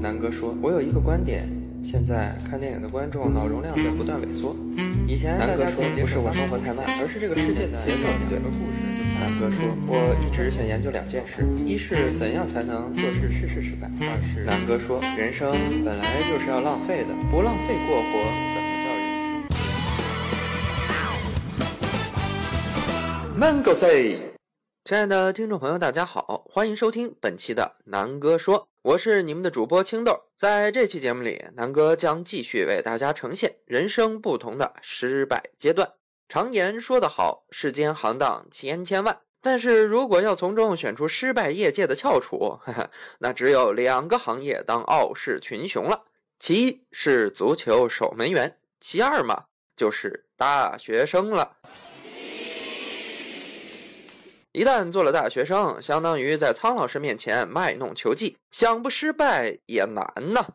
南哥说：“我有一个观点，现在看电影的观众脑容量在不断萎缩。以前南哥说不是我生活太慢，而是这个世界的节奏不对。南哥说，我一直想研究两件事：一是怎样才能做事事事失败；二是南哥说，人生本来就是要浪费的，不浪费过活，怎么叫人生？Mango say。亲爱的听众朋友，大家好，欢迎收听本期的南哥说，我是你们的主播青豆。在这期节目里，南哥将继续为大家呈现人生不同的失败阶段。常言说得好，世间行当千千万，但是如果要从中选出失败业界的翘楚，哈哈，那只有两个行业当傲视群雄了。其一是足球守门员，其二嘛就是大学生了。一旦做了大学生，相当于在苍老师面前卖弄球技，想不失败也难呐。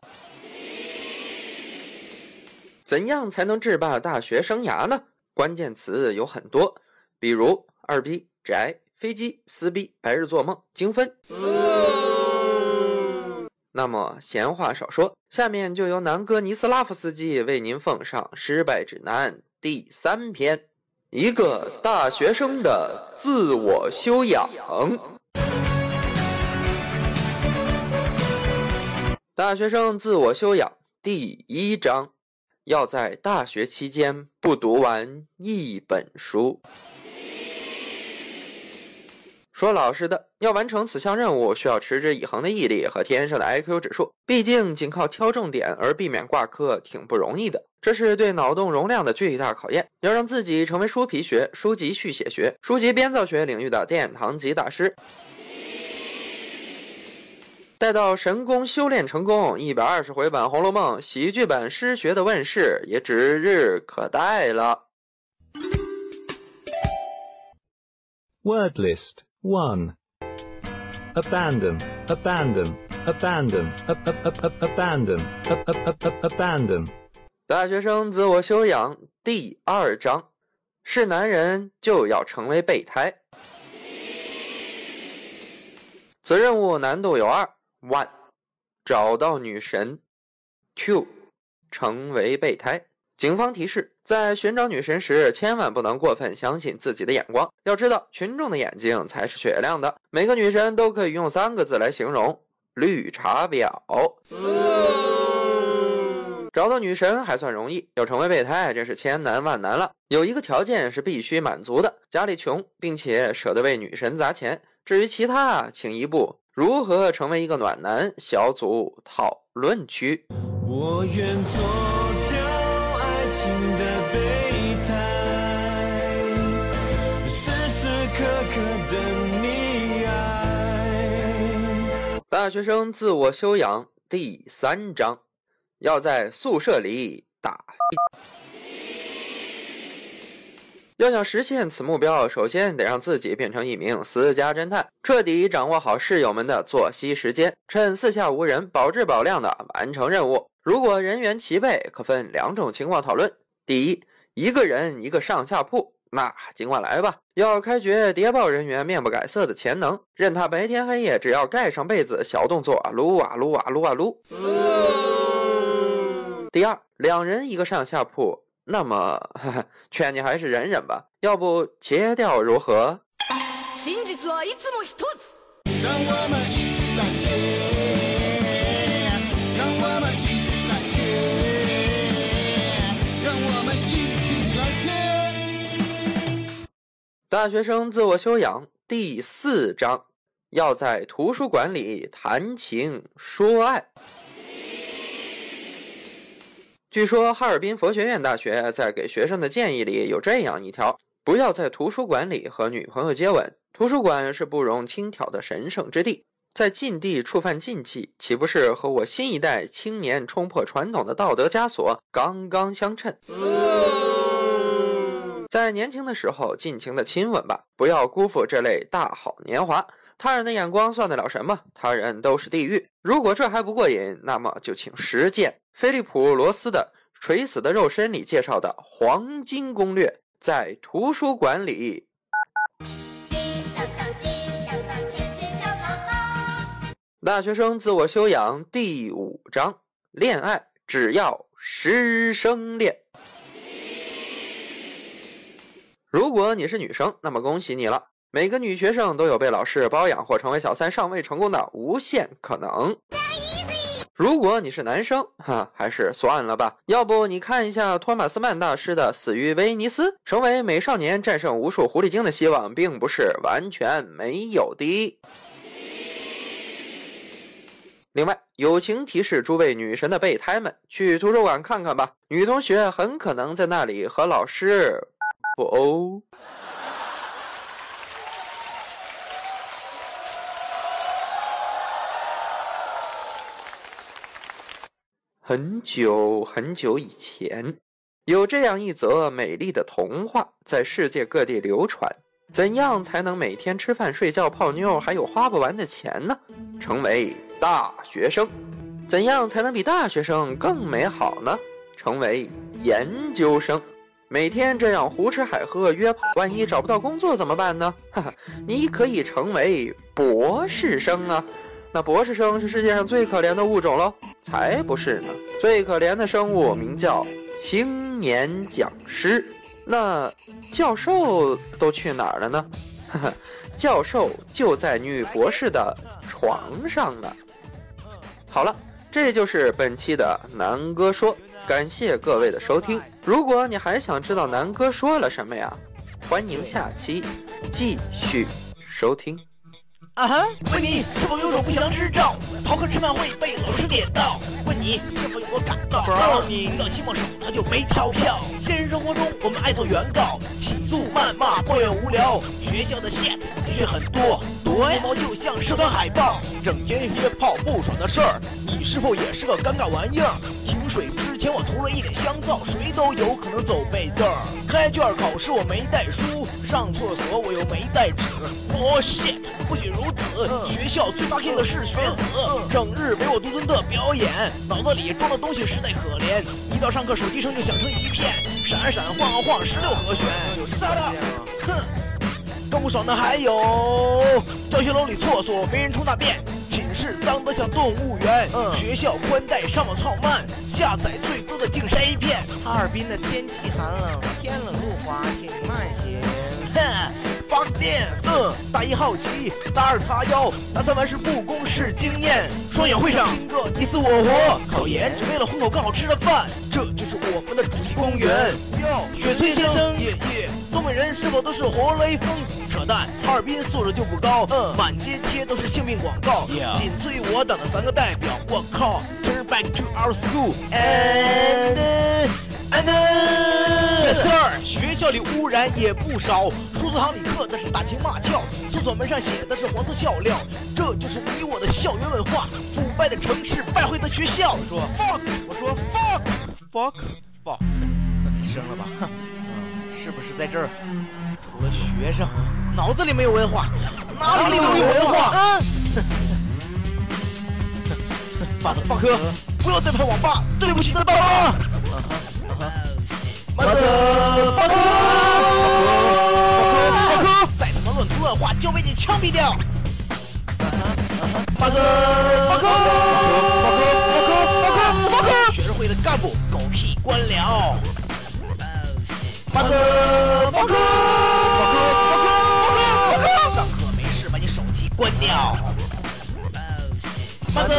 怎样才能制霸大学生涯呢？关键词有很多，比如二逼、宅、飞机、撕逼、白日做梦、精分。那么闲话少说，下面就由南哥尼斯拉夫斯基为您奉上《失败指南》第三篇。一个大学生的自我修养。大学生自我修养第一章：要在大学期间不读完一本书。说老实的，要完成此项任务，需要持之以恒的毅力和天生的 IQ 指数。毕竟，仅靠挑重点而避免挂科挺不容易的，这是对脑洞容量的巨大考验。要让自己成为书皮学、书籍续写学、书籍编造学领域的殿堂级大师，待到神功修炼成功，一百二十回版《红楼梦》喜剧版诗学的问世也指日可待了。Word list. One. Abandon, abandon, abandon, abandon, abandon. 大学生自我修养第二章：是男人就要成为备胎。此任务难度有二：One，找到女神；Two，成为备胎。警方提示：在寻找女神时，千万不能过分相信自己的眼光。要知道，群众的眼睛才是雪亮的。每个女神都可以用三个字来形容：绿茶婊。找到女神还算容易，要成为备胎真是千难万难了。有一个条件是必须满足的：家里穷，并且舍得为女神砸钱。至于其他，请移步如何成为一个暖男小组讨论区。我愿做条爱情的备胎，时时刻刻等你爱。大学生自我修养第三章，要在宿舍里打。要想实现此目标，首先得让自己变成一名私家侦探，彻底掌握好室友们的作息时间，趁四下无人，保质保量的完成任务。如果人员齐备，可分两种情况讨论：第一，一个人一个上下铺。那尽管来吧！要开掘谍报人员面不改色的潜能，任他白天黑夜，只要盖上被子，小动作撸啊撸啊撸啊撸。第二，两人一个上下铺，那么劝你还是忍忍吧，要不切掉如何？大学生自我修养第四章：要在图书馆里谈情说爱。据说哈尔滨佛学院大学在给学生的建议里有这样一条：不要在图书馆里和女朋友接吻。图书馆是不容轻佻的神圣之地，在禁地触犯禁忌，岂不是和我新一代青年冲破传统的道德枷锁刚刚相称？在年轻的时候，尽情的亲吻吧，不要辜负这类大好年华。他人的眼光算得了什么？他人都是地狱。如果这还不过瘾，那么就请实践菲利普罗斯的《垂死的肉身》里介绍的黄金攻略，在图书馆里。大学生自我修养第五章：恋爱只要师生恋。如果你是女生，那么恭喜你了。每个女学生都有被老师包养或成为小三尚未成功的无限可能。如果你是男生，哈，还是算了吧。要不你看一下托马斯曼大师的《死于威尼斯》，成为美少年、战胜无数狐狸精的希望，并不是完全没有的。另外，友情提示诸位女神的备胎们，去图书馆看看吧，女同学很可能在那里和老师不哦。很久很久以前，有这样一则美丽的童话在世界各地流传。怎样才能每天吃饭、睡觉、泡妞，还有花不完的钱呢？成为大学生。怎样才能比大学生更美好呢？成为研究生。每天这样胡吃海喝、约炮，万一找不到工作怎么办呢？哈哈，你可以成为博士生啊。那博士生是世界上最可怜的物种喽？才不是呢！最可怜的生物名叫青年讲师。那教授都去哪儿了呢？哈哈，教授就在女博士的床上呢。好了，这就是本期的南哥说，感谢各位的收听。如果你还想知道南哥说了什么呀，欢迎下期继续收听。啊哈！问你是否有种不祥之兆？逃课吃饭会被老师点到。问你是否有过感到？告诉你，遇到期末手他就没钞票。现实生活中，我们爱做原告，起诉、谩骂、抱怨无聊。学校的 shit 的确很多，多毛就像社团海报，整天约炮不爽的事儿，你是否也是个尴尬玩意儿？停水之前我涂了一点香皂，谁都有可能走背字儿。开卷考试我没带书，上厕所我又没带纸。我 shit！不仅如此，学校最发现的是学子，整日唯我独尊的表演，脑子里装的东西实在可怜。一到上课，手机声就响成一片，闪闪晃晃十六和弦。杀了！哼，更不爽的还有教学楼里厕所没人冲大便，寝室脏得像动物园，学校宽带上网超慢，下载最多的竟是 A 片。哈尔滨的天气寒冷，天冷路滑，请慢行。哼。fuck this，嗯，大一好奇，大二叉腰，大三完事不公示经验，双眼会上你死我活，考研只为了混口更好吃的饭，这就是我们的主题公园。哟，雪村先生，耶耶，东北人是否都是活雷锋？扯淡，哈尔滨素质就不高，嗯，满街贴都是性病广告，仅次于我党的三个代表，我靠 back to our school and and。学校里污染也不少，数字行里刻的是打情骂俏，厕所门上写的是黄色笑料，这就是你我的校园文化。腐败的城市，败坏的学校。说 fuck，我说 fuck，fuck，fuck，那你生了吧？是不是在这儿？除了学生，脑子里没有文化，哪里都有文化？马子放科，不要再拍网吧，对不起了爸妈。马子放科。乱话就被你枪毙掉！马子放科，放科，放科，放科，放科！学生会的干部狗屁官僚！马子放科，放科，放科，放科！上课没事把你手机关掉！马子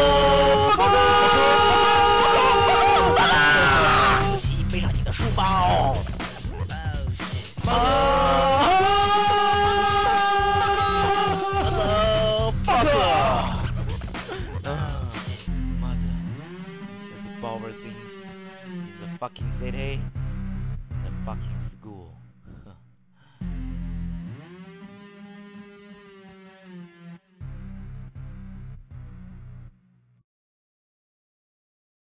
power things in the fucking city, the fucking.